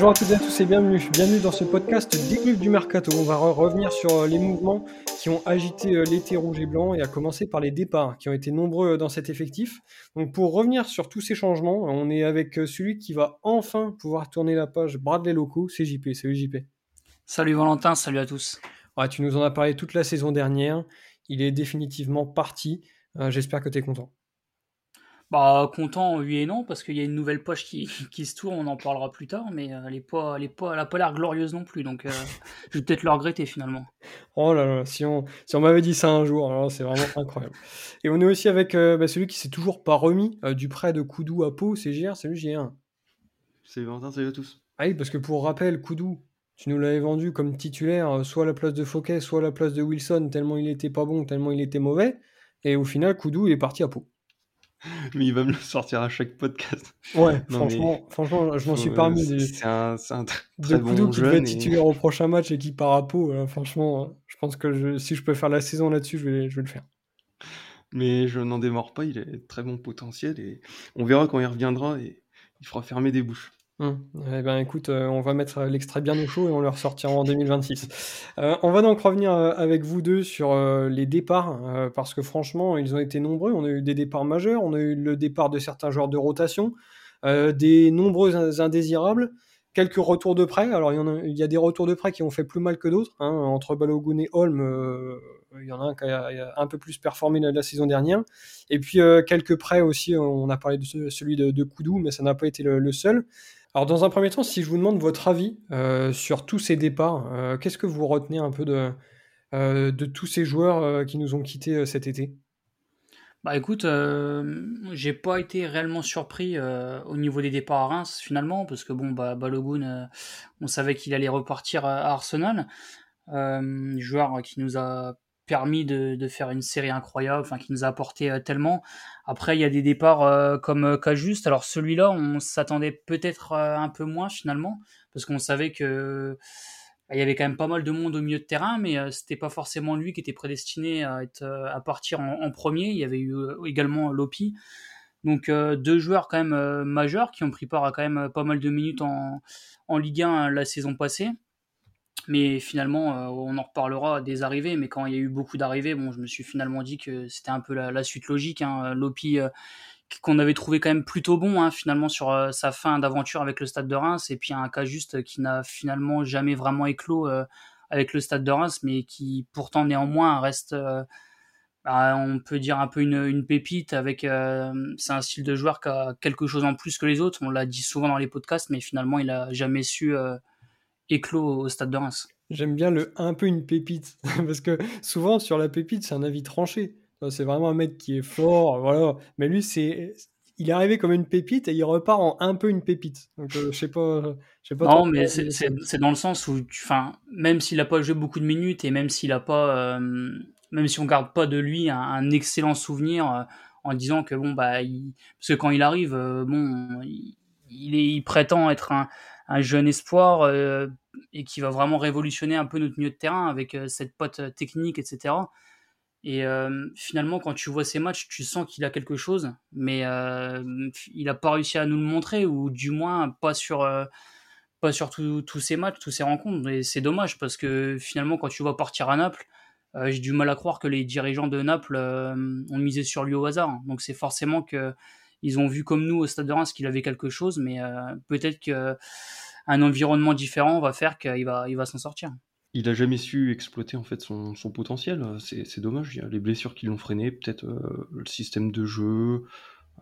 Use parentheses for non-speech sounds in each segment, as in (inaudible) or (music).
Bonjour à toutes et à tous et bienvenue. Bienvenue dans ce podcast débrief du mercato. On va revenir sur euh, les mouvements qui ont agité euh, l'été rouge et blanc et à commencer par les départs qui ont été nombreux euh, dans cet effectif. Donc pour revenir sur tous ces changements, on est avec celui qui va enfin pouvoir tourner la page Bradley Locaux, c'est JP. Salut JP. Salut Valentin, salut à tous. tu nous en as parlé toute la saison dernière. Il est définitivement parti. J'espère que tu es content. Bah, content, oui et non, parce qu'il y a une nouvelle poche qui, (laughs) qui, se tourne, on en parlera plus tard, mais euh, elle n'a pas, elle pas, pas l'air glorieuse non plus, donc euh, (laughs) je vais peut-être le regretter finalement. Oh là là, si on, si on m'avait dit ça un jour, c'est vraiment incroyable. Et on est aussi avec euh, bah, celui qui s'est toujours pas remis du prêt de Koudou à Pau, c'est JR, salut JR. Salut Valentin, salut à tous. Ah oui, parce que pour rappel, Koudou, tu nous l'avais vendu comme titulaire, soit à la place de Fouquet, soit à la place de Wilson, tellement il était pas bon, tellement il était mauvais, et au final, Koudou est parti à Pau. (laughs) mais il va me le sortir à chaque podcast. Ouais, franchement, franchement, je m'en suis pas remis. C'est un, un, très bon jeune. qui devait titulaire au prochain match et qui part à Pau. Euh, franchement, je pense que je, si je peux faire la saison là-dessus, je vais, je vais le faire. Mais je n'en démords pas, il a très bon potentiel et on verra quand il reviendra et il fera fermer des bouches. Hum. Eh ben, écoute, euh, on va mettre l'extrait bien au chaud et on le ressortira en 2026. Euh, on va donc revenir euh, avec vous deux sur les départs, parce que franchement, ils ont été nombreux. On a eu des départs majeurs, on a eu le départ de certains joueurs de rotation, des nombreux indésirables, quelques retours de prêt. Alors, il y, a, des retours de prêt qui ont fait plus mal que d'autres. Hein. Entre Balogun et Holm, il y en a un qui a, un peu plus performé la, saison dernière. Et puis, quelques prêts aussi. On a parlé de celui de Koudou, mais ça n'a pas été le seul. Alors, dans un premier temps, si je vous demande votre avis euh, sur tous ces départs, euh, qu'est-ce que vous retenez un peu de, euh, de tous ces joueurs qui nous ont quittés cet été? Bah écoute, j'ai pas été réellement surpris au niveau des départs à Reims finalement, parce que bon, bah, Balogun, on savait qu'il allait repartir à Arsenal. joueur qui nous a permis de, faire une série incroyable, enfin qui nous a apporté euh, tellement. Après, il y a des départs euh, comme euh, Cajuste. Alors celui-là, on s'attendait peut-être un peu moins finalement, parce qu'on savait que bah, il y avait quand même pas mal de monde au milieu de terrain, mais c'était pas forcément lui qui était prédestiné à partir en, premier. Il y avait eu également Lopi. Donc deux joueurs quand même majeurs qui ont pris part à quand même pas mal de minutes en Ligue 1 la saison passée. Mais finalement, euh, on en reparlera des arrivées. Mais quand il y a eu beaucoup d'arrivées, bon, je me suis finalement dit que c'était un peu la, suite logique. Hein. Lopi, euh, qu'on avait trouvé quand même plutôt bon, hein, finalement, sur euh, sa fin d'aventure avec le Stade de Reims. Et puis un cas juste qui n'a finalement jamais vraiment éclos avec le Stade de Reims, mais qui pourtant néanmoins reste. Bah, on peut dire un peu une, pépite avec c'est un style de joueur qui a quelque chose en plus que les autres on l'a dit souvent dans les podcasts mais finalement il a jamais su éclos au stade de Reims. J'aime bien le un peu une pépite, (laughs) parce que souvent sur la pépite, c'est un avis tranché. C'est vraiment un mec qui est fort, voilà. Mais lui, c'est, il est arrivé comme une pépite et il repart en un peu une pépite. Donc, euh, je sais pas, je sais pas. Non, mais c'est dans le sens où, enfin, même s'il a pas joué beaucoup de minutes et même s'il a pas, euh, même si on garde pas de lui un, excellent souvenir euh, en disant que bon bah, parce que quand il arrive, bon, il, est, il prétend être un, un jeune espoir et qui va vraiment révolutionner un peu notre milieu de terrain avec euh, cette pote technique, etc. Et euh, finalement, quand tu vois ces matchs, tu sens qu'il a quelque chose, mais il n'a pas réussi à nous le montrer, ou du moins pas sur, pas sur tous ces matchs, tous ces rencontres. Et c'est dommage parce que finalement, quand tu vois partir à Naples, j'ai du mal à croire que les dirigeants de Naples ont misé sur lui au hasard. Donc c'est forcément que ils ont vu comme nous au Stade de Reims qu'il avait quelque chose, mais euh, peut-être qu'un environnement différent va faire qu'il va, il s'en sortir. Il a jamais su exploiter en fait son, potentiel. C'est dommage. Il y a les blessures qui l'ont freiné, peut-être euh, le système de jeu.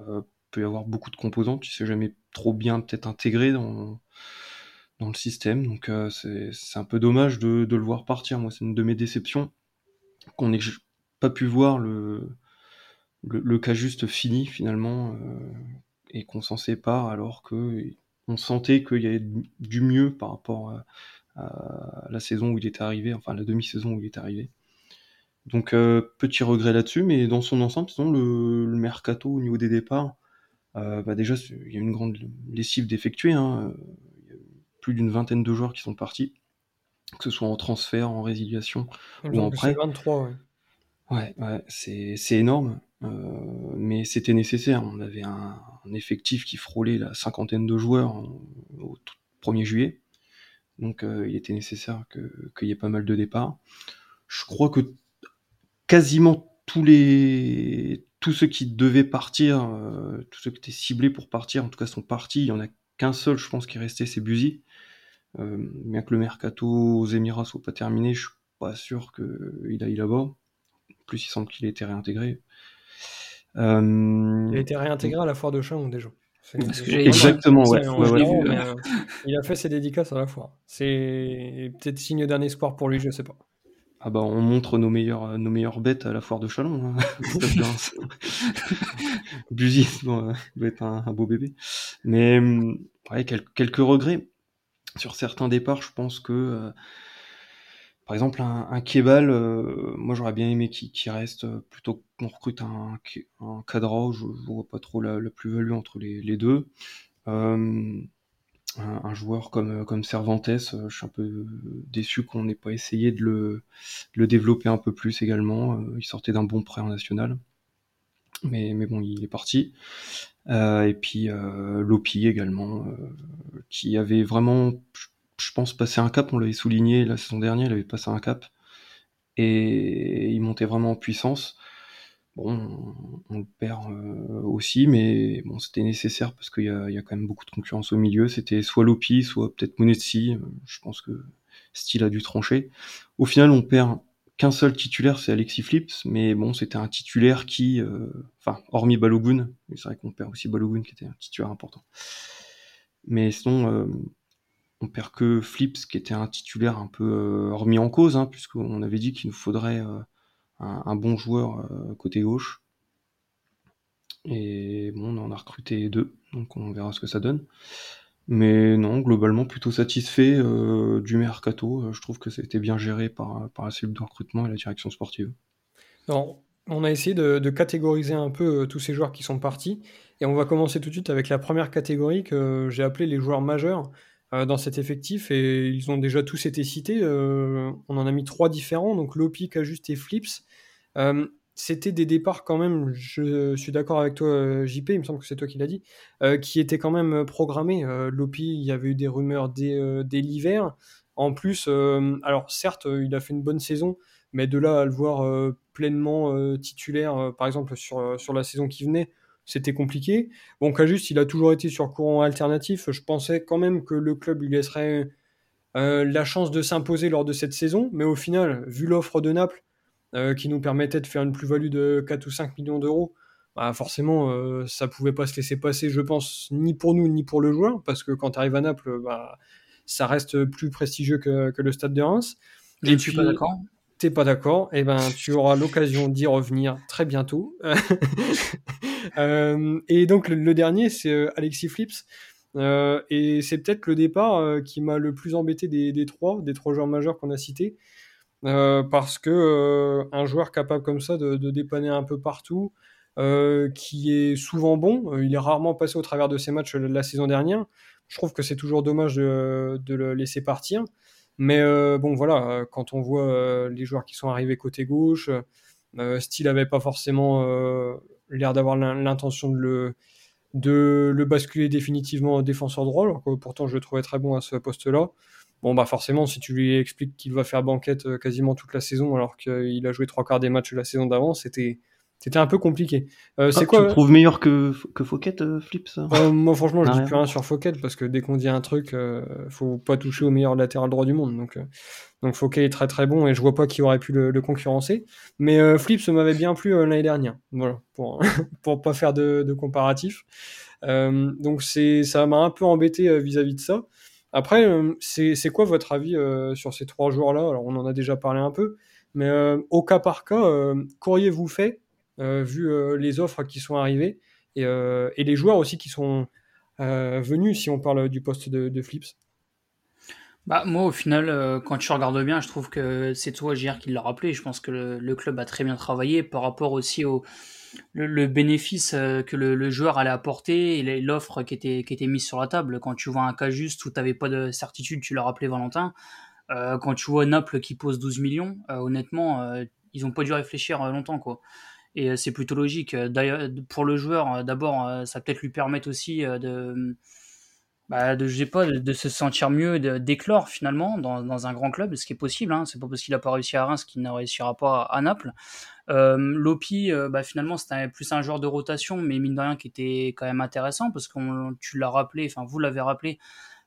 Euh, peut y avoir beaucoup de composants qui ne s'est jamais trop bien peut-être intégré dans, le système. Donc euh, c'est un peu dommage de, le voir partir. Moi, c'est une de mes déceptions qu'on n'ait pas pu voir le, cas juste fini finalement et qu'on s'en sépare alors que on sentait qu'il y avait du mieux par rapport à, la saison où il était arrivé, enfin la demi-saison où il est arrivé. Donc euh, petit regret là-dessus, mais dans son ensemble, le, le, mercato au niveau des départs, euh, bah déjà il y a une grande lessive d'effectuer. Hein. Il y a plus d'une vingtaine de joueurs qui sont partis, que ce soit en transfert, en résiliation ou en prêt. 23, ouais. Ouais, ouais c'est énorme. Euh, mais c'était nécessaire. On avait un, effectif qui frôlait la cinquantaine de joueurs 1er juillet. Donc il était nécessaire qu'il y ait pas mal de départs. Je crois que quasiment tous les tous ceux qui devaient partir, tous ceux qui étaient ciblés pour partir, en tout cas sont partis. Il y en a qu'un seul, je pense, qui est resté, c'est Buzy. bien que le mercato aux Émirats soit pas terminé, je suis pas sûr qu'il aille là-bas. En plus, il semble qu'il ait été réintégré. Il a été réintégré à la foire de Chalon déjà. Exactement, ouais. Euh, il a fait ses dédicaces à la foire. C'est peut-être signe d'un espoir pour lui, je sais pas. Ah bah on montre nos meilleures nos meilleures bêtes à la foire de Chalon. Hein. (laughs) (laughs) Buzy doit être un, beau bébé. Mais ouais, quelques, regrets sur certains départs. Je pense que euh, par exemple, un, un Kebal, euh, moi j'aurais bien aimé qu'il reste euh, plutôt qu'on recrute un, cadre, je, je vois pas trop la, plus-value entre les, deux. Euh, un, joueur comme, Cervantes, je suis un peu déçu qu'on n'ait pas essayé de le, développer un peu plus également. il sortait d'un bon prêt en national. Mais, mais bon, il est parti. et puis Lopi également, qui avait vraiment, je pense, passer un cap. On l'avait souligné la saison dernière, il avait passé un cap. Et il montait vraiment en puissance. Bon, on, le perd euh, aussi, mais bon, c'était nécessaire parce qu'il y, a, quand même beaucoup de concurrence au milieu. C'était soit Lopi, soit peut-être Monetsi. Je pense que Style a dû trancher. Au final, on perd qu'un seul titulaire, c'est Alexis Flips, mais bon, c'était un titulaire qui, euh, enfin, hormis Balogun, c'est vrai qu'on perd aussi Balogun qui était un titulaire important. Mais sinon, euh, on perd que Flips, qui était un titulaire un peu euh, remis en cause, hein, puisqu'on avait dit qu'il nous faudrait euh, un, bon joueur euh, côté gauche. Et bon, on en a recruté deux, donc on verra ce que ça donne. Mais non, globalement plutôt satisfait du mercato. Je trouve que ça a été bien géré par, par la cellule de recrutement et la direction sportive. On a essayé de catégoriser un peu tous ces joueurs qui sont partis. Et on va commencer tout de suite avec la première catégorie que j'ai appelée les joueurs majeurs. Euh, dans cet effectif et ils ont déjà tous été cités. Euh, on en a mis trois différents, donc Lopi, Cajuste et Flips. Euh, c'était des départs quand même, je suis d'accord avec toi JP, il me semble que c'est toi qui l'as dit, qui étaient quand même programmés. Lopi, il y avait eu des rumeurs dès, l'hiver. En plus, alors certes, il a fait une bonne saison, mais de là à le voir pleinement titulaire, par exemple sur, sur la saison qui venait, c'était compliqué. Bon, juste, il a toujours été sur courant alternatif. Je pensais quand même que le club lui laisserait euh, la chance de s'imposer lors de cette saison, mais au final, vu l'offre de Naples, euh, qui nous permettait de faire une plus-value de 4 ou 5 millions d'euros, bah forcément, euh, ça pouvait pas se laisser passer, je pense, ni pour nous, ni pour le joueur, parce que quand tu arrives à Naples, bah, ça reste plus prestigieux que, le stade de Reims. Je ne suis pas d'accord t'es pas d'accord, et eh ben tu auras l'occasion d'y revenir très bientôt. (laughs) Euh, et donc le, dernier, c'est euh, Alexis Flips. Euh, et c'est peut-être le départ qui m'a le plus embêté des, trois, des trois joueurs majeurs qu'on a cités. parce que un joueur capable comme ça de, dépanner un peu partout, qui est souvent bon, il est rarement passé au travers de ses matchs la saison dernière. Je trouve que c'est toujours dommage de, le laisser partir. Mais euh, bon, voilà, euh, quand on voit euh, les joueurs qui sont arrivés côté gauche, Steele n'avait pas forcément l'air d'avoir l'intention de le, de le basculer définitivement en défenseur droit, alors que pourtant je le trouvais très bon à ce poste-là. Bon, bah forcément, si tu lui expliques qu'il va faire banquette quasiment toute la saison, alors qu'il a joué trois quarts des matchs la saison d'avant, c'était c'était un peu compliqué. Euh, c'est ah, quoi Tu le trouves meilleur que, que Fouquet, euh, Flip euh, Moi, franchement, je dis plus rien sur Fouquet parce que dès qu'on dit un truc, euh, faut pas toucher au meilleur latéral droit du monde. Donc, euh, donc Fouquet est très très bon et je vois pas qui aurait pu le, le concurrencer. Mais euh, Flip, ça m'avait bien plu l'année dernière. Voilà, pour (laughs) pour pas faire de, de comparatif. donc c'est ça m'a un peu embêté vis-à-vis de ça. Après, c'est c'est quoi votre avis sur ces trois joueurs-là? Alors, on en a déjà parlé un peu, mais au cas par cas, qu'auriez-vous fait euh, vu euh, les offres qui sont arrivées et, euh, les joueurs aussi qui sont venus, si on parle du poste de, Flips. Bah, moi, au final, quand tu regardes bien, je trouve que c'est toi, JR, qui l'a rappelé. Je pense que le, club a très bien travaillé par rapport aussi au le, bénéfice que le, joueur allait apporter et l'offre qui était, qui était mise sur la table. Quand tu vois un cas juste où tu n'avais pas de certitude, tu l'as rappelé, Valentin. quand tu vois Naples qui pose 12 millions, honnêtement, ils n'ont pas dû réfléchir longtemps. quoi et euh, c'est plutôt logique. D'ailleurs, pour le joueur, euh, d'abord, euh, ça peut-être lui permettre aussi de bah, de, je sais pas, de, se sentir mieux, d'éclore finalement dans, dans, un grand club, ce qui est possible. Hein. C'est pas parce qu'il a pas réussi à Reims qu'il ne réussira pas à, Naples. Euh, Lopi, euh, bah, finalement, c'était plus un joueur de rotation, mais mine de rien qui était quand même intéressant parce que tu l'as rappelé, enfin vous l'avez rappelé.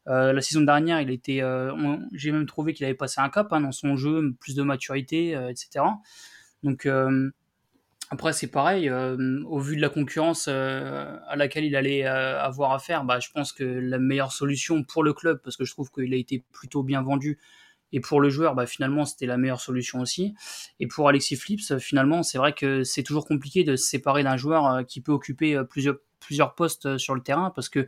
Euh, la saison dernière, il était, euh, j'ai même trouvé qu'il avait passé un cap hein, dans son jeu, plus de maturité, euh, etc. Donc après, c'est pareil, euh, au vu de la concurrence euh, à laquelle il allait euh, avoir affaire, bah, je pense que la meilleure solution pour le club, parce que je trouve qu'il a été plutôt bien vendu, et pour le joueur, bah, finalement, c'était la meilleure solution aussi. Et pour Alexis Flips, finalement, c'est vrai que c'est toujours compliqué de se séparer d'un joueur qui peut occuper plusieurs, plusieurs postes sur le terrain, parce que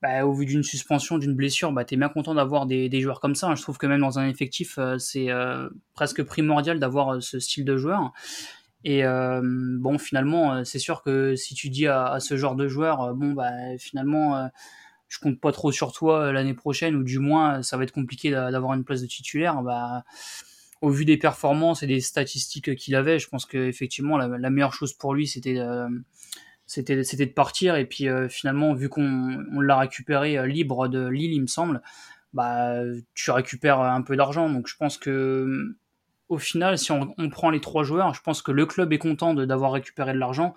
bah, au vu d'une suspension, d'une blessure, bah, tu bien content d'avoir des, des, joueurs comme ça. Je trouve que même dans un effectif, c'est presque primordial d'avoir ce style de joueur. Et euh, bon, finalement, euh, c'est sûr que si tu dis à, ce genre de joueur, euh, bon, bah, finalement, je compte pas trop sur toi l'année prochaine, ou du moins, ça va être compliqué d'avoir une place de titulaire, bah, au vu des performances et des statistiques qu'il avait, je pense qu'effectivement, la, la meilleure chose pour lui, c'était de partir. Et puis, finalement, vu qu'on on, l'a récupéré libre de Lille, il me semble, bah, tu récupères un peu d'argent. Donc, je pense que au final, si on, prend les trois joueurs, je pense que le club est content d'avoir récupéré de l'argent.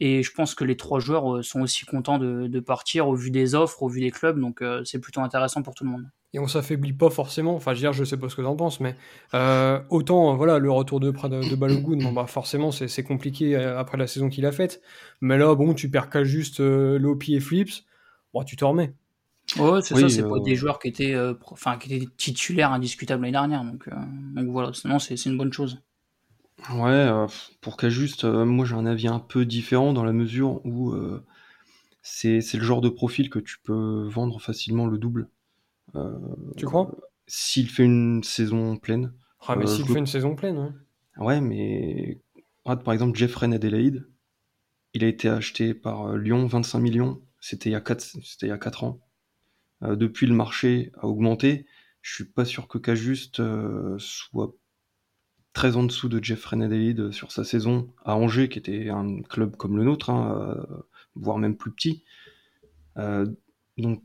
Et je pense que les trois joueurs euh, sont aussi contents de, partir au vu des offres, au vu des clubs. Donc euh, c'est plutôt intéressant pour tout le monde. Et on s'affaiblit pas forcément. Enfin, je veux dire, je sais pas ce que tu en penses, mais euh, autant voilà le retour de, de, de Balogun, bah, forcément c'est compliqué après la saison qu'il a faite. Mais là, bon, tu perds qu'à juste Lopi et Flips, bon, tu te remets. Ouais, c'est ça, c'est pas des joueurs qui étaient, euh, enfin, qui étaient titulaires indiscutables l'année dernière. Donc, euh, donc voilà, sinon c'est une bonne chose. Ouais, euh, pour qu'à juste, moi j'ai un avis un peu différent dans la mesure où c'est le genre de profil que tu peux vendre facilement le double. tu crois? S'il fait une saison pleine. Ah, mais s'il fait une saison pleine, ouais. Ouais, mais par exemple, Jeffrey Adelaide, il a été acheté par Lyon 25 millions. C'était il, y a 4, il y a 4 ans. Euh, depuis le marché a augmenté, je suis pas sûr que Cajuste euh, soit très en dessous de Jeff Renadolid sur sa saison à Angers, qui était un club comme le nôtre, hein, euh, voire même plus petit. donc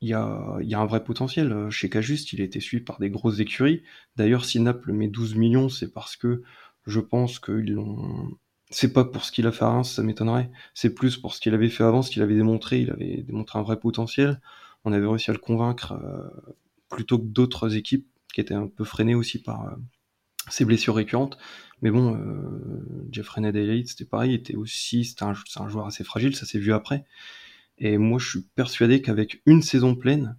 il y a, un vrai potentiel. Chez Cajuste, il a été suivi par des grosses écuries. D'ailleurs, si Naples met 12 millions, c'est parce que je pense qu'ils l'ont. C'est pas pour ce qu'il a fait à Reims, ça m'étonnerait. C'est plus pour ce qu'il avait fait avant, ce qu'il avait démontré. Il avait démontré un vrai potentiel on avait réussi à le convaincre euh, plutôt que d'autres équipes qui étaient un peu freinées aussi par euh, ses blessures récurrentes. Mais bon, euh, Jeffrey Ned c'était pareil, était aussi, c'était un, joueur assez fragile, ça s'est vu après. Et moi, je suis persuadé qu'avec une saison pleine,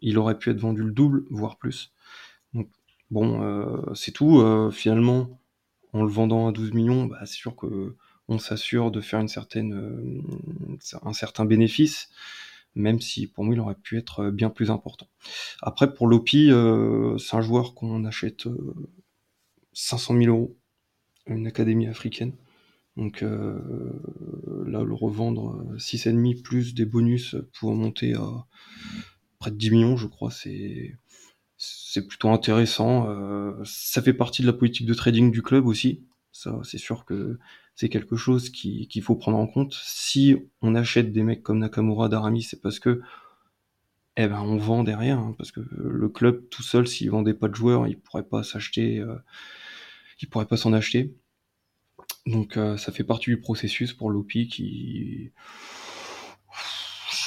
il aurait pu être vendu le double, voire plus. Donc, bon, c'est tout. finalement, en le vendant à 12 millions, bah, c'est sûr que on s'assure de faire une certaine, un certain bénéfice même si pour moi il aurait pu être euh, bien plus important. Après pour Lopi, euh, c'est un joueur qu'on achète 500 euh, 000 euros, une académie africaine. Donc là, le revendre 6,5 plus des bonus pour monter à près de 10 millions, je crois, c'est c'est plutôt intéressant. ça fait partie de la politique de trading du club aussi. Ça, c'est sûr que c'est quelque chose qu'il faut prendre en compte. Si on achète des mecs comme Nakamura, Darami, c'est parce que eh ben on vend derrière, hein, parce que le club tout seul, s'il vendait pas de joueurs, il pourrait pas s'acheter, euh, il pourrait pas s'en acheter. Donc euh, ça fait partie du processus pour Lopi qui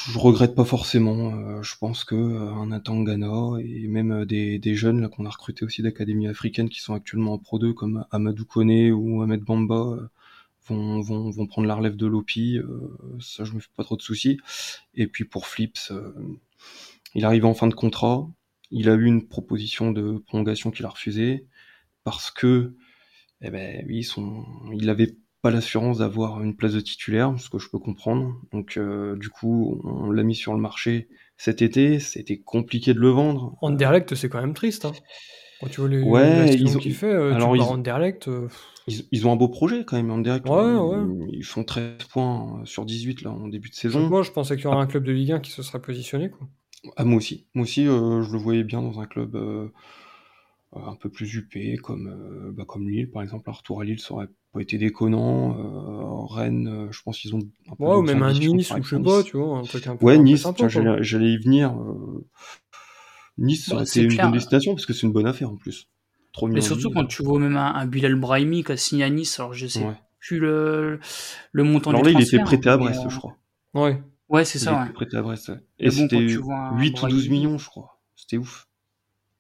je regrette pas forcément. Euh, je pense que un Atangana et même des, jeunes qu'on a recrutés aussi d'académies africaines qui sont actuellement en Pro 2 comme Amadou Kone ou Ahmed Bamba vont, prendre la relève de Lopi. Euh, ça, je me fais pas trop de soucis. Et puis pour Flips, euh, il arrive en fin de contrat. Il a eu une proposition de prolongation qu'il a refusée parce que, eh ben, oui, son, il avait pas l'assurance d'avoir une place de titulaire, ce que je peux comprendre. Donc, euh, du coup, on l'a mis sur le marché cet été. C'était compliqué de le vendre. En direct, c'est quand même triste. Hein. Quand tu vois les, ouais, ils ont fait, alors tu ils... direct. Ils, ont un beau projet quand même en direct. Ils font 13 points sur 18 là en début de saison. Moi, je pensais qu'il y aurait un club de Ligue 1 qui se serait positionné. Quoi. Ah, moi aussi. Moi aussi, euh, je le voyais bien dans un club. Euh, un peu plus huppés, comme, bah, comme Lille, par exemple. Un retour à Lille, ça aurait pas été déconnant. Rennes, je pense qu'ils ont un peu Ouais, ou même un Nice ou je sais pas, tu vois, un truc un peu Ouais, Nice, j'allais y venir, Nice, Bah, c'est une bonne destination parce que c'est une bonne affaire, en plus. 3 Mais 000 000 surtout quand tu vois même un, un Bilal Brahimi qui a signé à Nice, alors je sais Ouais. plus le, le montant Alors du là, il était prêté à Brest, euh, je crois. Ouais. Ouais, c'est Il ça, était ouais. prêté à Brest, ouais. Et bon, c'était tu vois un 8 ou 12 Brahimi, millions, je crois. C'était ouf.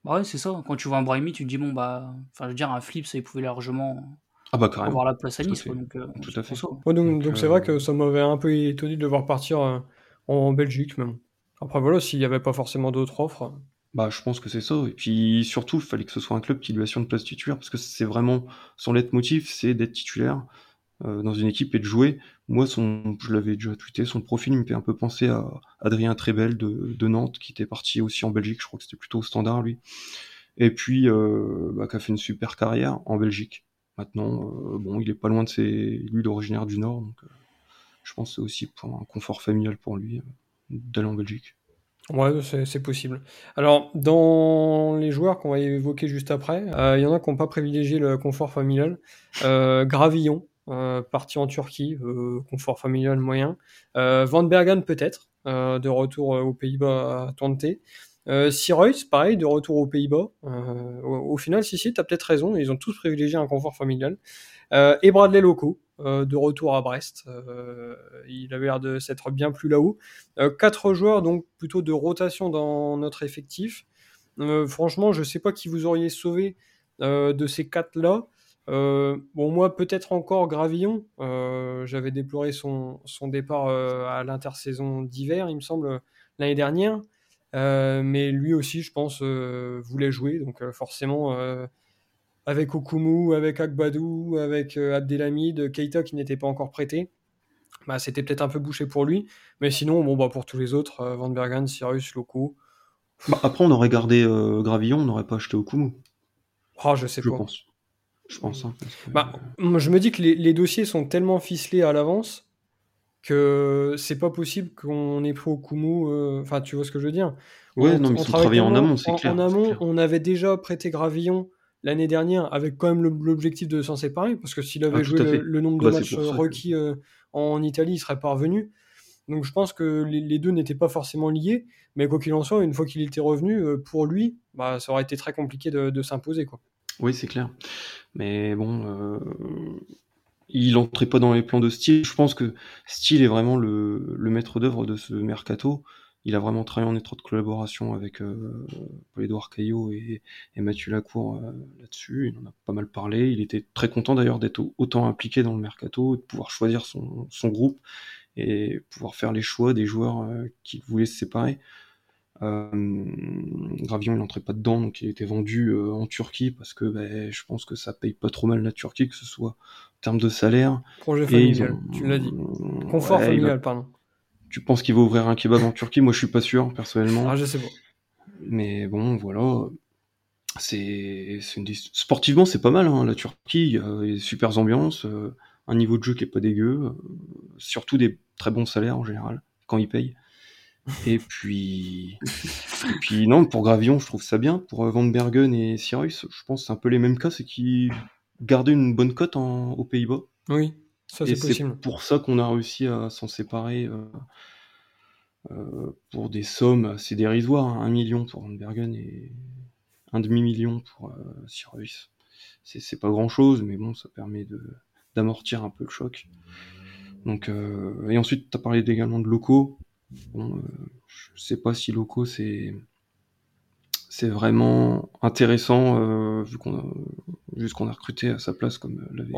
bah ouais, c'est ça. Quand tu vois un Brahimi, tu te dis, bon, bah, enfin, je veux dire, un flip, ça, il pouvait largement Ah bah avoir la place à Nice. Donc, euh, Tout c'est à fait. ça. Ouais, donc Donc, donc c'est vrai euh, que ça m'avait un peu étonné de le voir partir euh, en Belgique, même. Après, voilà, s'il n'y avait pas forcément d'autres offres. Bah, je pense que c'est ça. Et puis surtout, il fallait que ce soit un club qui lui assure une place titulaire parce que c'est vraiment son leitmotiv, c'est d'être titulaire euh, dans une équipe et de jouer. Moi, son, je l'avais déjà tweeté, son profil il me fait un peu penser à Adrien Trebel de, de Nantes qui était parti aussi en Belgique. Je crois que c'était plutôt au Standard lui. Et puis, euh, bah, qui a fait une super carrière en Belgique. Maintenant, euh, bon, il est pas loin de ses, lui, d'originaire du Nord, donc euh, je pense que c'est aussi pour un confort familial pour lui euh, d'aller en Belgique. Ouais, c'est possible. Alors, dans les joueurs qu'on va évoquer juste après, euh, il y en a qui n'ont pas privilégié le confort familial. Euh, Gravillon, euh, parti en Turquie, confort familial moyen. Van Bergen peut-être, de retour aux Pays-Bas à Twente. Euh, pareil, de retour aux Pays-Bas. Au, final, si, si, t'as peut-être raison, ils ont tous privilégié un confort familial. Et Bradley Loco, euh, de retour à Brest. Euh, il avait l'air de s'être bien plus là-haut. Euh, quatre joueurs, donc plutôt de rotation dans notre effectif. Euh, franchement, je sais pas qui vous auriez sauvé euh, de ces quatre-là. Euh, bon, moi, peut-être encore Gravillon. Euh, J'avais déploré son, départ euh, à l'intersaison d'hiver, il me semble, l'année dernière. Euh, mais lui aussi, je pense, euh, voulait jouer. Donc, euh, forcément, euh, avec Okumu, avec Agbadou, avec euh, Abdelhamid, Keita qui n'était pas encore prêté, bah, c'était peut-être un peu bouché pour lui. Mais sinon, bon, bah, pour tous les autres, euh, Van Bergen, Cyrus, Loco, Bah, après, on aurait gardé euh, Gravillon, on n'aurait pas acheté Okumu, ah, je sais je pas. pense. Je pense, hein, parce que- Bah, je me dis que les, les dossiers sont tellement ficelés à l'avance que c'est pas possible qu'on ait pris Okumu. euh, Enfin, tu vois ce que je veux dire Ouais, On- non, mais on travaille en amont, c'est clair. En amont, clair. on avait déjà prêté Gravillon l'année dernière avec quand même l'objectif de s'en séparer parce que s'il avait Ah, tout joué le, nombre de Bah, c'est matchs euh, que- requis euh, en Italie, il serait pas revenu. Donc je pense que les, les deux n'étaient pas forcément liés, mais quoi qu'il en soit, une fois qu'il était revenu, euh, pour lui, bah, ça aurait été très compliqué de, de s'imposer. quoi. Oui, c'est clair. Mais bon, euh, il entrait pas dans les plans de style. Je pense que style est vraiment le, le maître d'œuvre de ce mercato. Il a vraiment travaillé en étroite collaboration avec euh, Paul-Édouard Caillot et, et Mathieu Lacour euh, là-dessus. Il en a pas mal parlé. Il était très content d'ailleurs d'être au- autant impliqué dans le mercato, de pouvoir choisir son, son groupe et pouvoir faire les choix des joueurs euh, qui voulaient se séparer. Gravion, il n'entrait pas dedans, donc il était vendu en Turquie parce que ben, je pense que ça paye pas trop mal la Turquie, que ce soit en termes de salaire. Projet familial, ont- tu l'as dit. Confort Ouais, familial, pardon. Tu penses qu'il va ouvrir un kebab en Turquie? Moi, je suis pas sûr, personnellement. Ah, je sais pas. Mais bon, voilà. C'est une sportivement, c'est pas mal, hein, la Turquie. Il y a des super ambiances, euh, un niveau de jeu qui est pas dégueu, euh, surtout des très bons salaires en général quand ils payent. Et puis, et puis non, pour Gravion, je trouve ça bien. Pour euh, Van Bergen et Cyrus, je pense que c'est un peu les mêmes cas, c'est qu'ils gardaient une bonne cote en- aux Pays-Bas. Oui, ça Et c'est pour ça qu'on a réussi à s'en séparer euh, euh, pour des sommes assez dérisoires. hein. Un million pour Van Bergen et un demi-million pour euh, Cyrus. C'est pas grand-chose, mais bon, ça permet de d'amortir un peu le choc. Donc, euh, et ensuite, tu as parlé également de locaux. Bon, euh, je sais pas si locaux c'est c'est vraiment intéressant euh, vu qu'on a, vu ce qu'on a recruté à sa place comme l'avait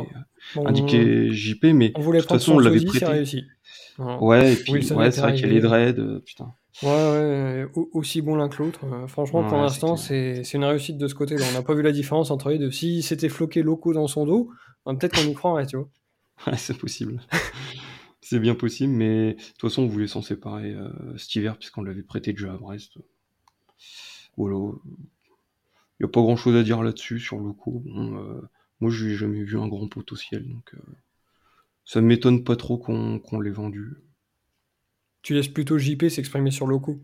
Bon. indiqué JP, mais on voulait de toute façon on l'avait prêté. réussi. Voilà. Ouais, et puis Wilson ouais, c'est vrai qu'il y a les dreads, euh, putain. Ouais, ouais, au- aussi bon l'un que l'autre. Euh, franchement, pour l'instant, c'est c'est c'est une réussite de ce côté-là. On n'a pas vu la différence entre les deux. Si c'était floqué locaux dans son dos, ben, peut-être qu'on y croirait, tu vois. (laughs) Ouais, c'est possible. (laughs) c'est bien possible, mais de toute façon on voulait s'en séparer euh, cet hiver puisqu'on l'avait prêté déjà à Brest. Voilà. Il n'y a pas grand chose à dire là-dessus sur locaux. Bon, euh, moi je n'ai jamais vu un grand potentiel, donc euh, ça ne m'étonne pas trop qu'on l'ait vendu. Tu laisses plutôt JP s'exprimer sur locaux.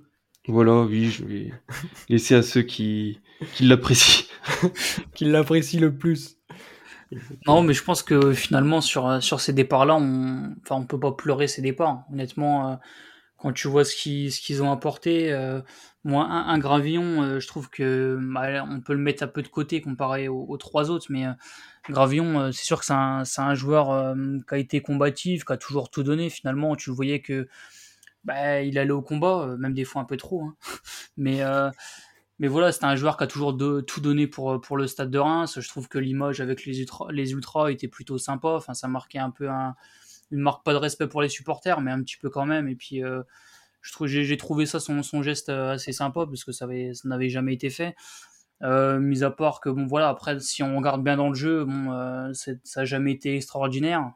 Voilà, oui, je vais (laughs) laisser à ceux qui, qui l'apprécient. (laughs) qui l'apprécient le plus. Non, mais je pense que finalement, sur, sur ces départs-là, on enfin, on peut pas pleurer ces départs. Honnêtement, euh, quand tu vois ce qu'ils ont apporté, euh, moi, un, Gravillon, euh, je trouve que bah, on peut le mettre un peu de côté comparé aux, trois autres, mais Gravillon, c'est sûr que c'est un, joueur qui a été combatif, qui a toujours tout donné. Finalement, tu voyais que bah, il allait au combat, même des fois un peu trop. Hein. (laughs) Mais voilà, c'était un joueur qui a toujours tout donné pour, le stade de Reims. Je trouve que l'image avec les ultras était plutôt sympa. Enfin, ça marquait un peu un, une marque pas de respect pour les supporters, mais un petit peu quand même. Et puis, euh, j'ai, trouvé ça son, geste euh, assez sympa parce que ça, avait, ça n'avait jamais été fait. Euh, mis à part que bon voilà après si on regarde bien dans le jeu bon ça n'a jamais été extraordinaire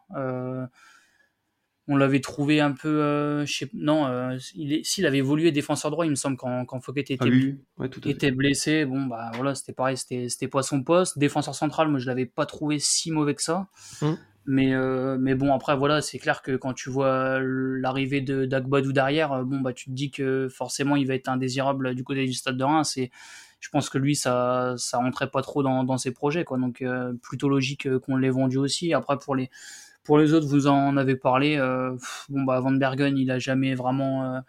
on l'avait trouvé un peu euh, non euh, il s'il avait évolué défenseur droit il me semble quand, quand Fouquet était, ah était blessé. Bon bah voilà c'était pareil c'était, c'était pas son poste. Défenseur central moi je l'avais pas trouvé si mauvais que ça. Hum. mais euh, mais bon après voilà c'est clair que quand tu vois l'arrivée de d'Agbadou derrière bon bah tu te dis que forcément il va être indésirable du côté du stade de Reims et je pense que lui ça ça rentrait pas trop dans, dans ses projets quoi. Donc euh, plutôt logique qu'on l'ait vendu aussi. Après pour les pour les autres, vous en avez parlé. Euh, bon, bah, Van Bergen, il a jamais vraiment euh,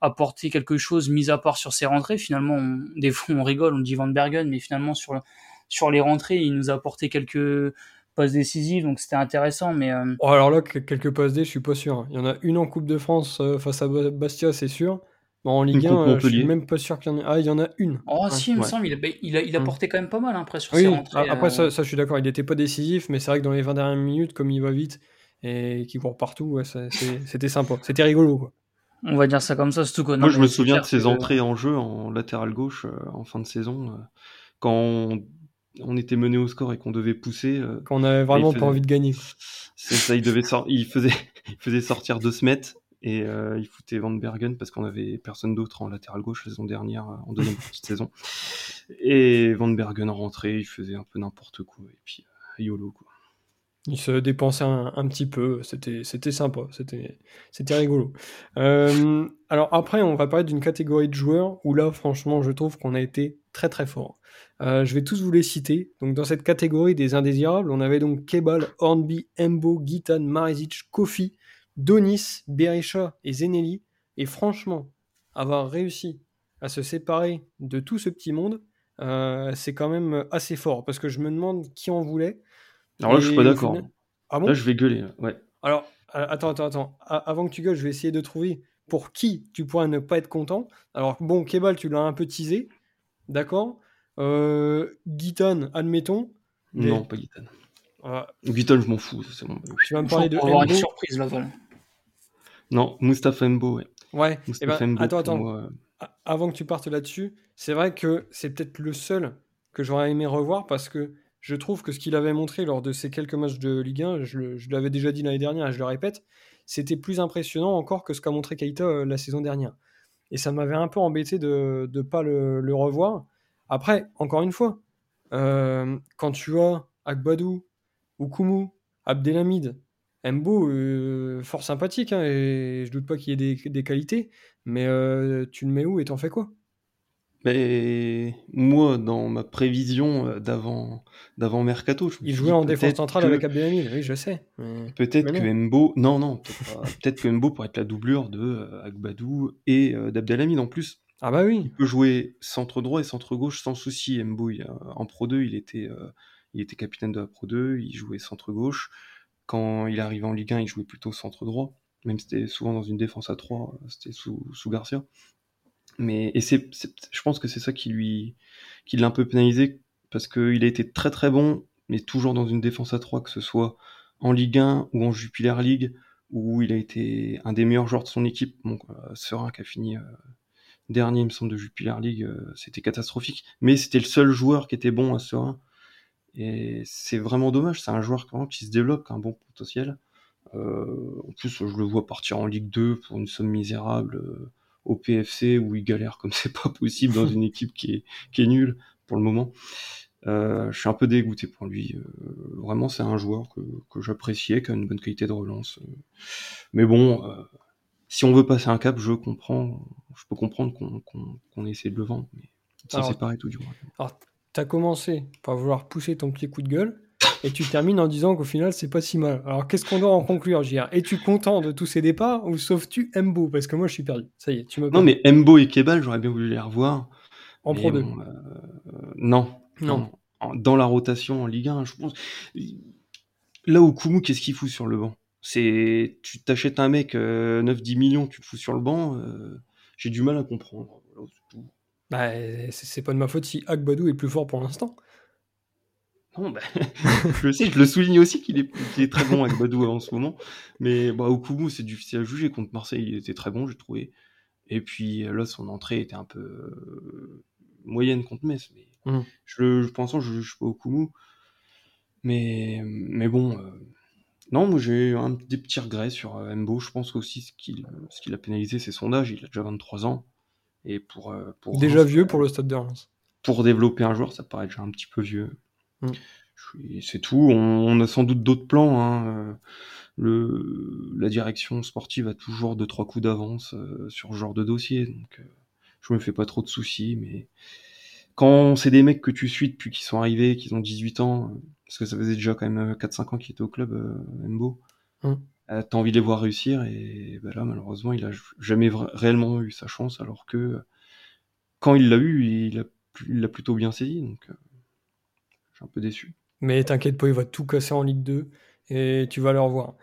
apporté quelque chose, mis à part sur ses rentrées. Finalement, des fois, on rigole, on dit Van Bergen, mais finalement, sur, sur les rentrées, il nous a apporté quelques passes décisives, donc c'était intéressant. Mais euh, oh, alors là, quelques passes D, je suis pas sûr. Il y en a une en Coupe de France face à Bastia, c'est sûr en Ligue 1, euh, je suis même pas sûr qu'il y en ait. Ah, il y en a une. Oh, si, il me semble, il a, il a, il a mm. porté quand même pas mal après sur ses rentrées. Après, ça, euh. ça, je suis d'accord, il n'était pas décisif, mais c'est vrai que dans les 20 dernières minutes, comme il va vite et qu'il court partout, (laughs) c'était sympa. C'était rigolo, quoi. On va dire ça comme ça, surtout Moi, je me souviens de ses entrées en jeu en latéral gauche euh, en fin de saison, quand on, était mené au score et qu'on devait pousser. quand on avait vraiment pas envie de gagner. C'est ça, il, devait il, faisait, (laughs) il faisait sortir De Smet et euh, il foutait Van Bergen parce qu'on avait personne d'autre en latéral gauche la saison dernière, euh, en deuxième partie de saison. Et Van Bergen rentrait, il faisait un peu n'importe quoi. Et puis, euh, YOLO, quoi. Il se dépensait un, petit peu, c'était, sympa, c'était, rigolo. Alors après, on va parler d'une catégorie de joueurs où là, franchement, je trouve qu'on a été très très fort. Je vais tous vous les citer. Donc dans cette catégorie des indésirables, on avait donc Kebal, Hornby, Embo, Gitan, Marizic, Kofi, Donis, Berisha et Zenelli, et franchement, avoir réussi à se séparer de tout ce petit monde, euh, c'est quand même assez fort, parce que je me demande qui en voulait. Alors là, je suis pas d'accord. Ah bon là, je vais gueuler. Ouais. Alors, euh, attends, attends, attends. Avant que tu gueules, je vais essayer de trouver pour qui tu pourrais ne pas être content. Alors, bon, Kebal, tu l'as un peu teasé. D'accord euh, admettons. Non, pas Gitan. Euh, je m'en fous. Bon. Tu vas me parler de. avoir une surprise là, voilà. Non, Mustafa Mbo, ouais. Ouais, eh ben, attends, attends. Avant que tu partes là-dessus, c'est vrai que c'est peut-être le seul que j'aurais aimé revoir parce que je trouve que ce qu'il avait montré lors de ces quelques matchs de Ligue 1, je, l'avais déjà dit l'année dernière et je le répète, c'était plus impressionnant encore que ce qu'a montré Keita euh, la saison dernière. Et ça m'avait un peu embêté de ne pas le, revoir. Après, encore une fois, euh, quand tu as Akbadou, Okumu, Abdelhamid, Mbo, euh, fort sympathique, hein, et je doute pas qu'il y ait des, qualités, mais euh, tu le mets où et t'en fais quoi? Mais moi, dans ma prévision euh, d'avant, d'avant Mercato, je il jouait en défense centrale avec Abdelhamid, oui, je sais. Peut-être que Mbo, non, non, peut-être, (laughs) que Mbo pourrait être la doublure de Agbadou et d'Abdelhamid en plus. Ah bah oui. Il peut jouer centre droit et centre gauche sans souci. Mbo, en Pro 2, il était, il était capitaine de la Pro 2, il jouait centre gauche. Quand il arrivait en Ligue 1, il jouait plutôt centre droit, même si c'était souvent dans une défense à 3, c'était sous, Garcia. Mais et c'est, je pense que c'est ça qui lui qui l'a un peu pénalisé parce qu'il a été très très bon, mais toujours dans une défense à 3, que ce soit en Ligue 1 ou en Jupiler League, où il a été un des meilleurs joueurs de son équipe. Bon, euh, qui a fini euh, dernier, il me semble, de Jupiler League, euh, c'était catastrophique. Mais c'était le seul joueur qui était bon à Serein. Et c'est vraiment dommage. C'est un joueur qui se développe, qui a un bon potentiel. Euh, en plus, je le vois partir en Ligue 2 pour une somme misérable euh, au PFC où il galère comme (laughs) c'est pas possible dans une équipe qui est, qui est nulle pour le moment. Euh, je suis un peu dégoûté pour lui. vraiment, c'est un joueur que, que j'appréciais, qui a une bonne qualité de relance. mais bon, si on veut passer un cap, je comprends, je peux comprendre qu'on essaie de le vendre, mais sans séparer tout du moins. Alors, tu as commencé par vouloir pousser ton petit coup de gueule, et tu termines en disant qu'au final, c'est pas si mal. Alors, qu'est-ce qu'on doit en conclure, JR Es-tu content de tous ces départs, ou sauf-tu Mbo? Parce que moi, je suis perdu. Ça y est, tu me Non, mais Mbo et Kebal, j'aurais bien voulu les revoir. En Pro 2 euh, non. Non. Dans la rotation en Ligue 1, je pense. Là où Kumu, qu'est-ce qu'il fout sur le banc? C'est tu t'achètes un mec 9-10 euh, millions, tu le fous sur le banc, euh, j'ai du mal à comprendre. Bah, c'est pas de ma faute si Agbadou est plus fort pour l'instant. Non, bah, (laughs) je le sais, je le souligne aussi qu'il est, très bon Agbadou en ce moment. Mais bah, Okumu, c'est difficile à juger. Contre Marseille, il était très bon, j'ai trouvé. Et puis là, son entrée était un peu euh, moyenne contre Metz. Mais mmh. je, je pense que je ne juge pas Okumu. Mais, mais bon, non, moi j'ai un des petits regrets sur euh, Mbo. Je pense aussi ce qu'il ce qu'il a pénalisé, c'est son âge. Il a déjà 23 ans. Et pour, euh, pour déjà vieux pour le stade de Reims. Pour développer un joueur, ça paraît déjà un petit peu vieux. Mm. C'est tout. On, a sans doute d'autres plans. Hein. Euh, le, la direction sportive a toujours deux trois coups d'avance sur ce genre de dossier. Donc je me fais pas trop de soucis. Mais quand c'est des mecs que tu suis depuis qu'ils sont arrivés, qu'ils ont 18 ans, parce que ça faisait déjà quand même 4-5 euh, ans qu'il était au club, euh, Mbo. Hum. Euh, t'as envie de les voir réussir et ben là malheureusement il a jamais réellement eu sa chance alors que quand il l'a eu il l'a plutôt bien saisi donc je suis un peu déçu. Mais t'inquiète pas il va tout casser en Ligue 2 et tu vas le revoir.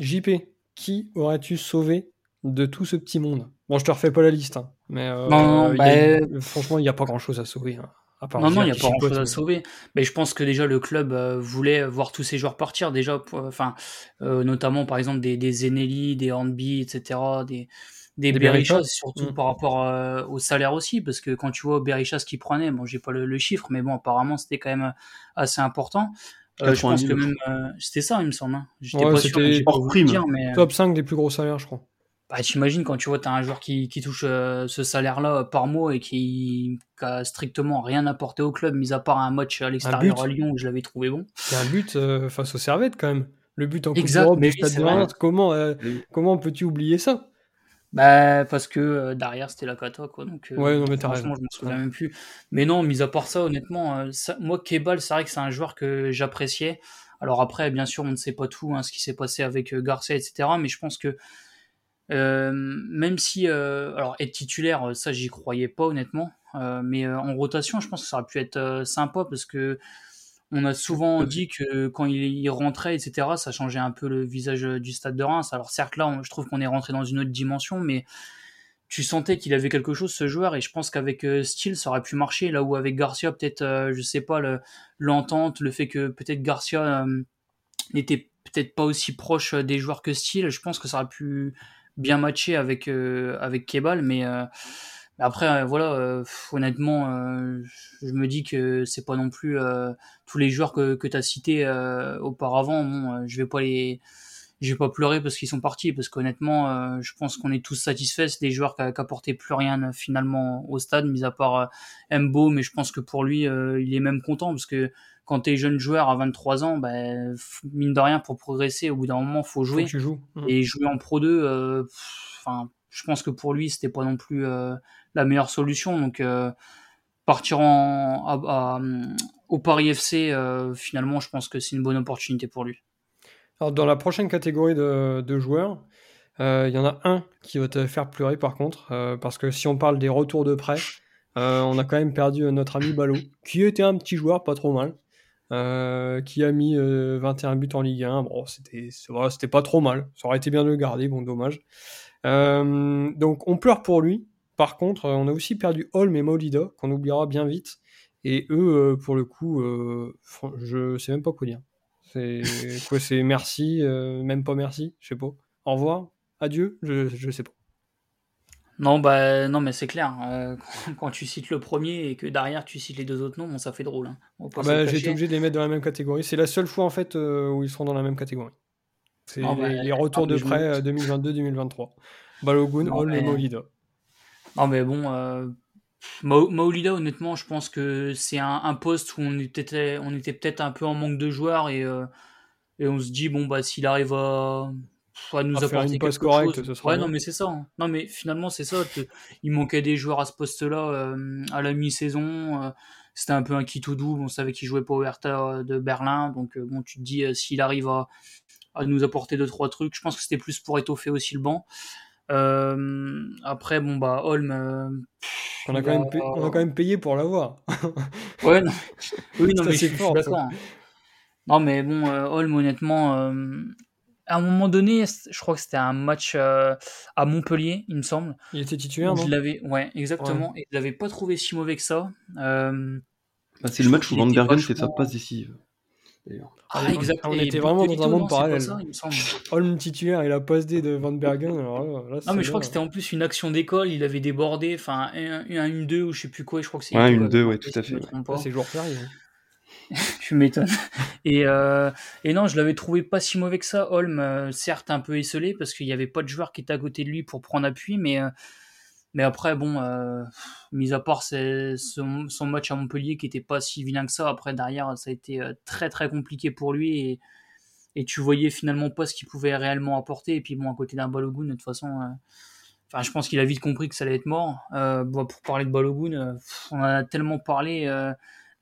JP, qui aurais-tu sauvé de tout ce petit monde? Bon je te refais pas la liste hein, mais bah, franchement il n'y a pas grand chose à sauver. Hein non, non, il n'y a pas grand-chose à sauver. Mais je pense que déjà le club euh, voulait voir tous ces joueurs partir. Déjà, enfin, euh, notamment par exemple des, des Zenelli, des Hornby, etc., des, des, surtout mm. par rapport euh, au salaire aussi, parce que quand tu vois Berishas qui prenait, bon, j'ai pas le, chiffre, mais bon, apparemment c'était quand même assez important. je pense que même c'était ça, il me semble. Hein. J'étais pas sûr, hors prime. mais... Top 5 des plus gros salaires, je crois. Bah, t'imagines quand tu vois, t'as un joueur qui, qui touche euh, ce salaire-là par mois et qui, a strictement rien apporté au club, mis à part un match à l'extérieur à Lyon où je l'avais trouvé bon. C'est un but euh, face au Servette quand même. Le but en Coupe d'Europe du Stade de comment, euh, comment peux-tu oublier ça? Bah, parce que derrière c'était la cata quoi. Donc, ouais, non, mais franchement, je me souviens même plus. Mais non, mis à part ça, honnêtement, moi, Kebal, c'est vrai que c'est un joueur que j'appréciais. Alors après, bien sûr, on ne sait pas tout, hein, ce qui s'est passé avec Garcia, etc. Mais je pense que euh, même si, euh, alors être titulaire, ça j'y croyais pas honnêtement, euh, mais en rotation, je pense que ça aurait pu être sympa parce que on a souvent dit que quand il, rentrait, etc., ça changeait un peu le visage du stade de Reims. Alors certes là, je trouve qu'on est rentré dans une autre dimension, mais tu sentais qu'il avait quelque chose ce joueur et je pense qu'avec Steele ça aurait pu marcher là où avec Garcia peut-être je sais pas l'entente le, fait que peut-être Garcia n'était peut-être pas aussi proche des joueurs que Steele je pense que ça aurait pu bien matché avec, euh, avec Kebal, mais euh, après, euh, voilà, honnêtement, je me dis que c'est pas non plus tous les joueurs que, que tu as cités auparavant. Bon, je vais pas les, je vais pas pleurer parce qu'ils sont partis, parce qu'honnêtement, je pense qu'on est tous satisfaits. C'est des joueurs qui n'apportaient plus rien finalement au stade, mis à part Mbo, mais je pense que pour lui, il est même content parce que quand tu es jeune joueur à 23 ans, ben, mine de rien, pour progresser, au bout d'un moment, faut jouer. tu joues. Mmh. Et jouer en Pro 2, euh, enfin, je pense que pour lui, c'était pas non plus euh, la meilleure solution. Donc, euh, partir en, au Paris FC, finalement, je pense que c'est une bonne opportunité pour lui. Alors, dans la prochaine catégorie de, joueurs, il y en a un qui va te faire pleurer par contre, parce que si on parle des retours de prêt, on a quand même perdu notre ami Ballot, qui était un petit joueur pas trop mal, euh, qui a mis 21 euh, buts en Ligue 1. Bon, c'était c'était pas trop mal. Ça aurait été bien de le garder, bon, dommage. Euh, donc, on pleure pour lui. Par contre, on a aussi perdu Holm et Maulida, qu'on oubliera bien vite. Et eux, pour le coup, je sais même pas quoi dire. C'est (laughs) quoi C'est merci, même pas merci, je sais pas. Au revoir, adieu, je, je sais pas. Non, bah, non, mais c'est clair. Euh, (laughs) quand, tu cites le premier et que derrière tu cites les deux autres noms, bon, ça fait drôle. Hein. Ah bah, j'ai été obligé de les mettre dans la même catégorie. C'est la seule fois en fait euh, où ils seront dans la même catégorie. C'est ah, bah, les, retours de prêt 2022-2023. Balogun, Hall et Maolida. Non, mais bon, euh, Maolida, honnêtement, je pense que c'est un, poste où on était, on était peut-être un peu en manque de joueurs et, et on se dit, bon, bah, s'il arrive à à nous apporter quelque chose. ouais, non, mais c'est ça. Hein. Non, mais finalement, c'est ça. Il manquait des joueurs à ce poste-là à la mi-saison. C'était un peu un qui tout double. On savait qu'il jouait pas au Hertha de Berlin. Donc, bon, tu te dis, s'il arrive à, à, nous apporter deux, trois trucs, je pense que c'était plus pour étoffer aussi le banc. Euh, après, bon, bah, Holm. Euh, on, a quand même payé, on a quand même payé pour l'avoir. (laughs) ouais, non. (laughs) Oui, non, mais je, fort, suis d'accord. Hein. Non, mais bon, euh, Holm, honnêtement, à un moment donné, je crois que c'était un match à Montpellier, il me semble. Il était titulaire, non je l'avais, Ouais, exactement. Et je l'avais pas trouvé si mauvais que ça. Bah, c'est le match où Van Bergen fait sa passe décisive. Ah, exactement. On était vraiment dans un monde parallèle. (laughs) Holm titulaire et la passe D de Van Bergen. Alors là, non, mais je crois que c'était en plus une action d'école. Il avait débordé. Enfin, un, un, une 2 ou je sais plus quoi. Je crois que c'est. Ouais, une 2, ouais, tout à fait. c'est joueur férié. (laughs) tu m'étonnes. Et, euh, et non, je l'avais trouvé pas si mauvais que ça. Holm, euh, certes un peu esselé parce qu'il n'y avait pas de joueur qui était à côté de lui pour prendre appui, mais euh, après, bon, mis à part son, match à Montpellier qui était pas si vilain que ça, après derrière, ça a été très très compliqué pour lui et, tu voyais finalement pas ce qu'il pouvait réellement apporter. Et puis bon, à côté d'un Balogun, de toute façon, enfin, je pense qu'il a vite compris que ça allait être mort. Bon, pour parler de Balogun, on en a tellement parlé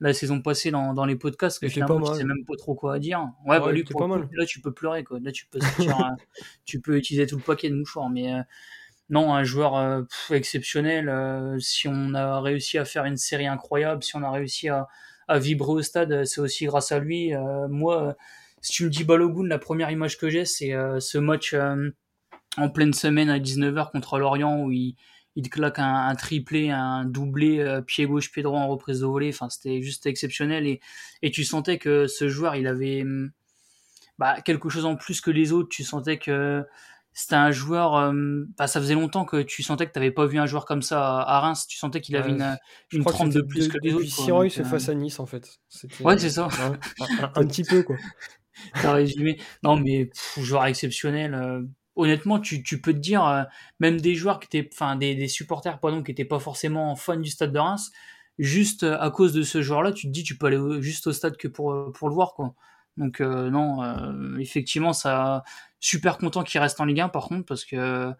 la saison passée dans, dans les podcasts que finalement tu sais même pas trop quoi dire. Ouais, bah lui, pour là tu peux pleurer quoi. Là tu peux sortir, (laughs) tu peux utiliser tout le paquet de mouchoirs, mais non, un joueur euh, exceptionnel. Euh, si on a réussi à faire une série incroyable, si on a réussi à, à vibrer au stade, c'est aussi grâce à lui. Euh, moi, si tu me dis Balogun, la première image que j'ai, c'est ce match en pleine semaine à 19h contre Lorient où il, il claque un, triplé, un doublé, pied gauche, pied droit en reprise de volée. Enfin, c'était juste exceptionnel. Et, et tu sentais que ce joueur, il avait bah, quelque chose en plus que les autres. Tu sentais que c'était un joueur. Euh, bah, ça faisait longtemps que tu sentais que tu n'avais pas vu un joueur comme ça à Reims. Tu sentais qu'il avait une, une trempe de plus que les autres. Siroy, c'est euh, face à Nice en fait. Ouais, c'est ça. Un, (laughs) petit peu quoi. T'as résumé. Non, mais joueur exceptionnel. Euh, honnêtement, tu, peux te dire, même des joueurs qui étaient, enfin des, supporters pardon, qui n'étaient pas forcément fans du stade de Reims, juste à cause de ce joueur-là, tu te dis, tu peux aller juste au stade que pour, pour le voir. Donc euh, non, euh, effectivement, ça super content qu'il reste en Ligue 1 par contre parce que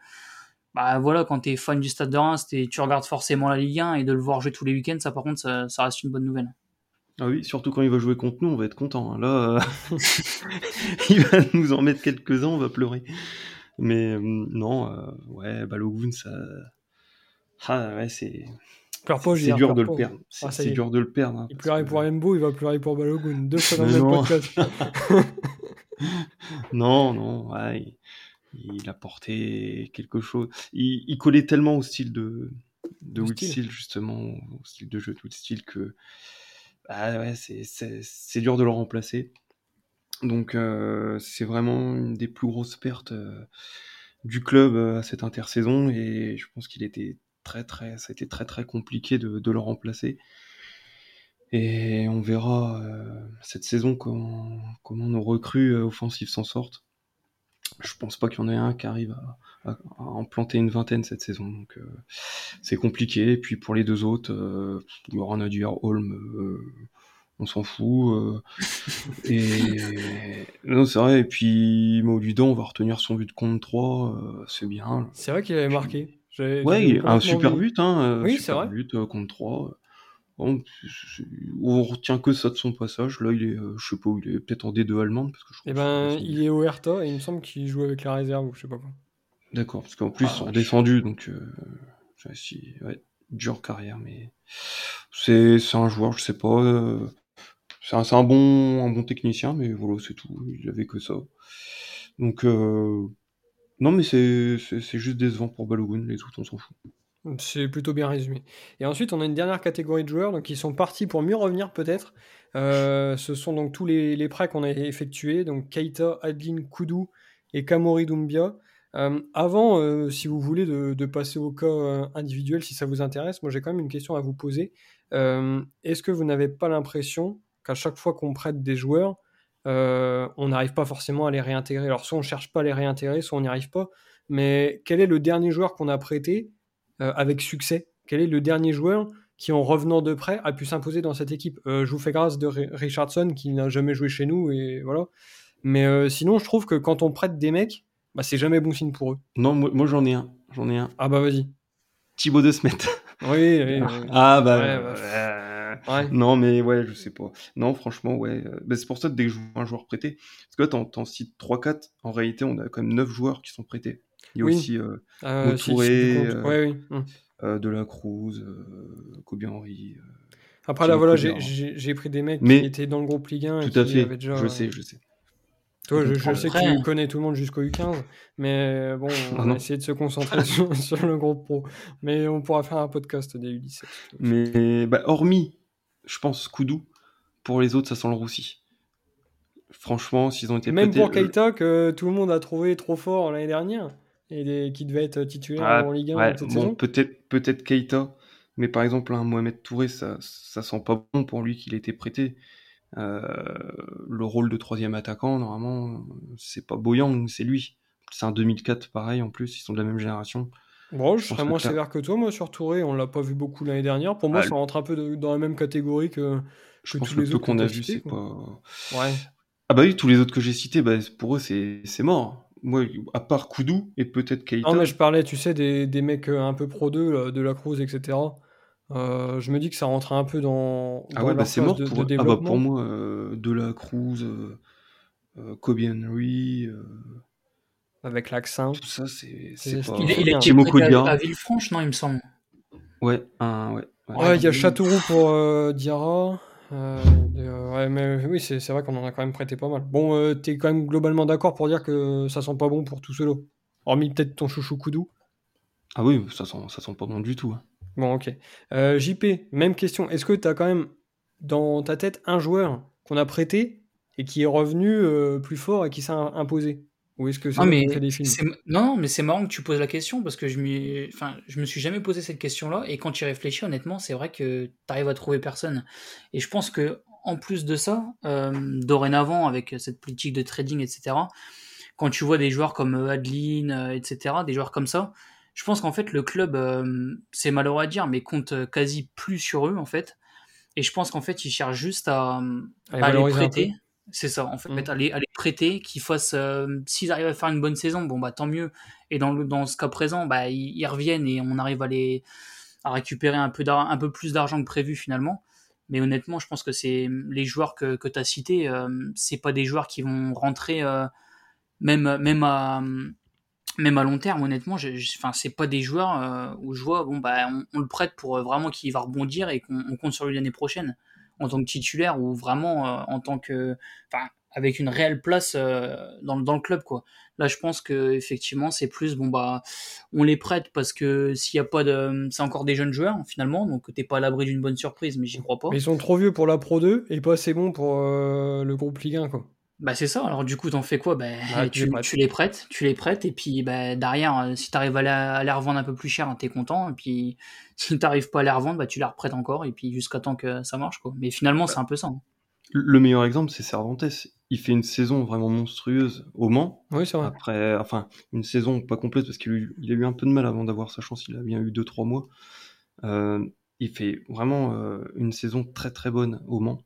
bah voilà, quand tu es fan du Stade de Reims, tu regardes forcément la Ligue 1 et de le voir jouer tous les week-ends, ça par contre, ça, reste une bonne nouvelle. Ah oui, surtout quand il va jouer contre nous, on va être content. Hein. Là, euh, (laughs) il va nous en mettre quelques-uns, on va pleurer. Mais non, ouais, Balogun, ça. Ah ouais, c'est. C'est dur de le perdre. C'est dur de le perdre. il pleurait pour Embo, il va pleurer pour Balogun. Deux fois dans le même podcast. (laughs) non, non, ouais, il, a porté quelque chose. Il, collait tellement au style de, de justement, au style de jeu de Steel, que ah ouais, c'est dur de le remplacer. Donc euh, c'est vraiment une des plus grosses pertes euh, du club euh, à cette intersaison et je pense qu'il était très très, ça a été très très compliqué de, le remplacer. Et on verra euh, cette saison comment, comment nos recrues offensives s'en sortent. Je pense pas qu'il y en ait un qui arrive à, en planter une vingtaine cette saison, donc euh, c'est compliqué. Et puis pour les deux autres, il y aura Nadir Holm, on s'en fout. et (laughs) non, c'est vrai. Et puis Mauludan, on va retenir son but de compte 3, c'est bien. C'est vrai qu'il avait marqué. Ouais, un super but, hein. Euh, oui, c'est vrai. but euh, contre 3. Bon, on retient que ça de son passage. Là, il est, euh, je sais pas où il est, peut-être en D2 allemande. Parce que je eh ben, il est au Hertha et il me semble qu'il joue avec la réserve ou je sais pas quoi. D'accord, parce qu'en plus, ah, ils sont descendus, donc euh, si, ouais, dure carrière, mais c'est un joueur, je sais pas. C'est un, bon, technicien, mais voilà, c'est tout. Il avait que ça. Donc, non, mais c'est juste décevant pour Balogun, les autres, on s'en fout. C'est plutôt bien résumé. Et ensuite, on a une dernière catégorie de joueurs donc, qui sont partis pour mieux revenir peut-être. Euh, ce sont donc tous les, prêts qu'on a effectués, donc Keita, Adlin, Koudou et Kamori Doumbia. Euh, avant, euh, si vous voulez, de, passer au cas individuel, si ça vous intéresse, moi j'ai quand même une question à vous poser. Est-ce que vous n'avez pas l'impression qu'à chaque fois qu'on prête des joueurs, euh, on n'arrive pas forcément à les réintégrer. Alors soit on cherche pas à les réintégrer, soit on n'y arrive pas. Mais quel est le dernier joueur qu'on a prêté euh, avec succès? Quel est le dernier joueur qui, en revenant de près, a pu s'imposer dans cette équipe? Euh, Je vous fais grâce de Richardson qui n'a jamais joué chez nous et voilà. Mais sinon, je trouve que quand on prête des mecs, bah, c'est jamais bon signe pour eux. Non, moi, moi, j'en ai un. J'en ai un. Ah bah vas-y. Thibaut de Smet. Oui, oui, oui. Ah bah. Ouais, bah, Ouais. Non, mais ouais, je sais pas. Non, franchement, ouais. euh, bah, c'est pour ça que dès que je vois un joueur prêté, parce que là, t'en, t'en cites 3-4, en réalité, on a quand même 9 joueurs qui sont prêtés. Il y a Oui. aussi euh, Euh, si- si Touré, euh, Ouais, oui. euh, De La Cruz, euh, Kobe Henry. euh, Après là, voilà, j'ai- Coder. j'ai j'ai pris des mecs Mais- qui étaient dans le groupe Ligue 1 et Tout à qui fait, avaient déjà. je euh, sais, je sais. Toi, je, sais que tu connais tout le monde jusqu'au U15, mais bon, (laughs) on Ah va non. essayer de se concentrer (laughs) sur, sur le groupe pro. Mais on pourra faire un podcast des U17. Mais bah, hormis, je pense, Koudou, pour les autres, ça sent le roussi. Franchement, s'ils ont été Même prêtés, pour Keita, que tout le monde a trouvé trop fort l'année dernière, et des- qui devait être titulaire Ah, en Ligue 1 ouais, cette bon, saison. peut-être peut-être Keita, mais par exemple, un Mohamed Touré, ça, ça sent pas bon pour lui qu'il ait été prêté. Euh, le rôle de troisième attaquant, normalement, c'est pas Boyang, c'est lui. C'est un 2004 pareil en plus, ils sont de la même génération. Bon, je serais moins sévère que toi, moi, sur Touré. On l'a pas vu beaucoup l'année dernière. Pour moi, Ah, ça rentre un peu de- dans la même catégorie que. Je Que pense tous que les autres qu'on que a vu, c'est pas. Ouais. Ah bah oui, tous les autres que j'ai cités, bah, pour eux, c'est c'est mort. Moi, à part Koudou et peut-être Keita. Non, mais je parlais, tu sais, des, des mecs euh, un peu pro 2, là, de la Cruz, etc. Euh, je me dis que ça rentrait un peu dans, Ah dans ouais, bah c'est mort de, pour de. Ah bah pour moi, euh, De La Cruz, euh, Kobe Henry, Avec l'accent. tout ça, c'est pas. Il, est Kodia. à, à Villefranche, non, il me semble. Ouais, un, ouais. ouais. Ouais, il y a Châteauroux pour euh, Diarra. Euh, de- ouais, mais oui, c'est vrai qu'on en a quand même prêté pas mal. Bon, euh, t'es quand même globalement d'accord pour dire que ça sent pas bon pour tout solo. Hormis peut-être ton chouchou Koudou. Ah oui, ça sent, ça sent pas bon du tout. hein. Bon, ok. Euh, JP, même question. Est-ce que t'as quand même dans ta tête un joueur qu'on a prêté et qui est revenu euh, plus fort et qui s'est im- imposé? Ou est-ce que c'est Non, mais qui fait des films? c'est non, mais c'est marrant que tu poses la question parce que je m'y, enfin, je me suis jamais posé cette question-là et quand tu y réfléchis, honnêtement, c'est vrai que tu arrives à trouver personne. Et je pense que en plus de ça, euh, dorénavant avec cette politique de trading, etc. Quand tu vois des joueurs comme euh, Adeline, euh, etc., des joueurs comme ça, je pense qu'en fait le club, euh, c'est malheureux à dire, mais compte quasi plus sur eux en fait. Et je pense qu'en fait ils cherchent juste à, À les à prêter. C'est ça, en fait, Mm. à, les, à les prêter, qu'ils fassent. euh, S'ils arrivent à faire une bonne saison, bon, bah tant mieux. Et dans, le, dans ce cas présent, bah, ils, ils reviennent et on arrive à, les, à récupérer un peu, d'ar- un peu plus d'argent que prévu finalement. Mais honnêtement, je pense que c'est les joueurs que, que tu as cités, euh, c'est pas des joueurs qui vont rentrer, euh, même, même, à, même à long terme, honnêtement. Enfin, c'est pas des joueurs euh, où je vois, bon, bah, on, on le prête pour vraiment qu'il va rebondir et qu'on on compte sur lui l'année prochaine en tant que titulaire ou vraiment euh, en tant que enfin avec une réelle place euh, dans, le- dans le club quoi là je pense que effectivement c'est plus bon bah on les prête parce que s'il y a pas de c'est encore des jeunes joueurs finalement donc t'es pas à l'abri d'une bonne surprise mais j'y crois pas ils sont trop vieux pour la Pro 2 et pas assez bons pour euh, le groupe Ligue 1, quoi. Bah c'est ça alors du coup t'en fais quoi? Bah, Bah, (laughs) tu tu, les prêtes. tu les prêtes et puis bah, derrière euh, si t'arrives à, la- à les revendre un peu plus cher hein, t'es content et puis (laughs) si t'arrives pas à les revendre bah tu les reprêtes encore et puis jusqu'à temps que ça marche quoi mais finalement c'est un peu ça hein. Le meilleur exemple, c'est Cervantes. Il fait une saison vraiment monstrueuse au Mans. Oui, c'est vrai. Après, enfin, une saison pas complète parce qu'il a, eu- il a eu un peu de mal avant d'avoir sa chance. Il a bien eu 2-3 mois. Euh, il fait vraiment euh, une saison très très bonne au Mans.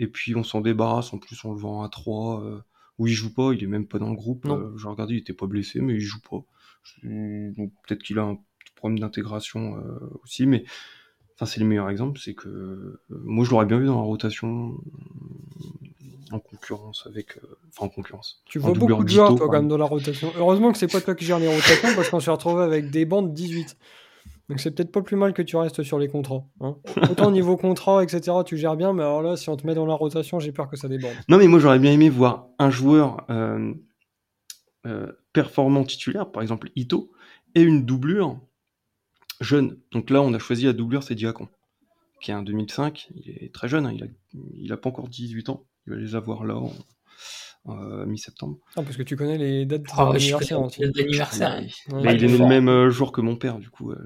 Et puis on s'en débarrasse. En plus, on le vend à 3. Euh, où il joue pas. Il est même pas dans le groupe. Euh, J'ai regardé, il était pas blessé, mais il joue pas. Donc, Peut-être qu'il a un petit problème d'intégration euh, aussi. Mais enfin, c'est le meilleur exemple. C'est que euh, moi, je l'aurais bien vu dans la rotation en concurrence avec. euh, Enfin, en concurrence. Tu vois beaucoup de joueurs, toi, quand même, dans la rotation. Heureusement que c'est pas toi qui gères les rotations, parce qu'on s'est retrouvé avec des bandes 18. Donc c'est peut-être pas plus mal que tu restes sur les contrats. hein. (laughs) Autant niveau contrat, etc., tu gères bien, mais alors là, si on te met dans la rotation, j'ai peur que ça déborde. Non, mais moi j'aurais bien aimé voir un joueur euh, euh, performant titulaire, par exemple Ito, et une doublure jeune. Donc là, on a choisi la doublure, c'est Diacon, qui est un 2005. Il est très jeune, hein, il, a, il a pas encore 18 ans. Il va les avoir là en, euh, mi-septembre. Ah, parce que tu connais les dates Ah, d'anniversaire Ouais. bah, il est né le même euh, jour que mon père, du coup. euh,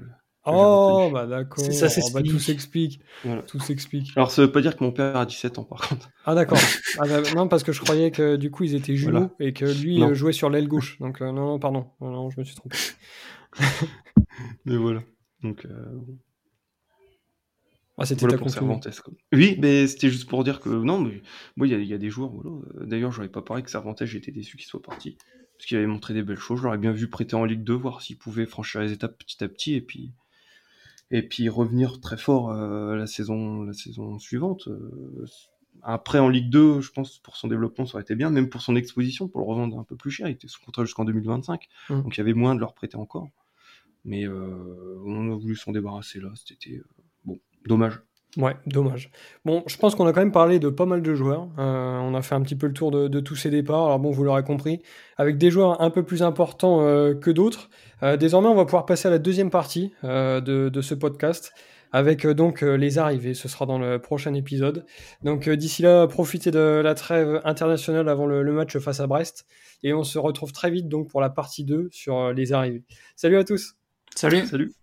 Oh, bah d'accord. Ça, Oh, bah, tout s'explique. voilà. Tout s'explique. Alors ça veut pas dire que mon père a 17 ans, par contre. Ah, d'accord. Ah, bah, non, parce que je croyais que du coup, ils étaient jumeaux Voilà. et que lui Non. euh, jouait sur l'aile gauche. Donc, euh, non, non, pardon. Non, non, je me suis trompé. (laughs) Mais voilà. Donc, euh, Ah, c'était Voilà ta. Cervantes. quoi. Oui, mais c'était juste pour dire que non, mais moi, il y, a- il y a des joueurs. Voilà. D'ailleurs, j'aurais pas parlé que Cervantes, été déçu qu'il soit parti. parce qu'il avait montré des belles choses. Je l'aurais bien vu prêter en Ligue 2, voir s'il pouvait franchir les étapes petit à petit et puis et puis revenir très fort euh, la saison la saison suivante. Euh, après en Ligue 2, je pense pour son développement ça aurait été bien, même pour son exposition, pour le revendre un peu plus cher. Il était sous contrat jusqu'en 2025, mmh. donc il y avait moins de leur prêter encore. Mais euh, on a voulu s'en débarrasser là. C'était bon, dommage. Ouais, dommage. Bon, je pense qu'on a quand même parlé de pas mal de joueurs. Euh, on a fait un petit peu le tour de, tous ces départs. Alors bon, vous l'aurez compris, avec des joueurs un peu plus importants euh, que d'autres. Euh, désormais, on va pouvoir passer à la deuxième partie de, ce podcast avec donc les arrivées. Ce sera dans le prochain épisode. Donc d'ici là, profitez de la trêve internationale avant le, le, match face à Brest. Et on se retrouve très vite donc pour la partie 2 sur les arrivées. Salut à tous. Salut. Salut.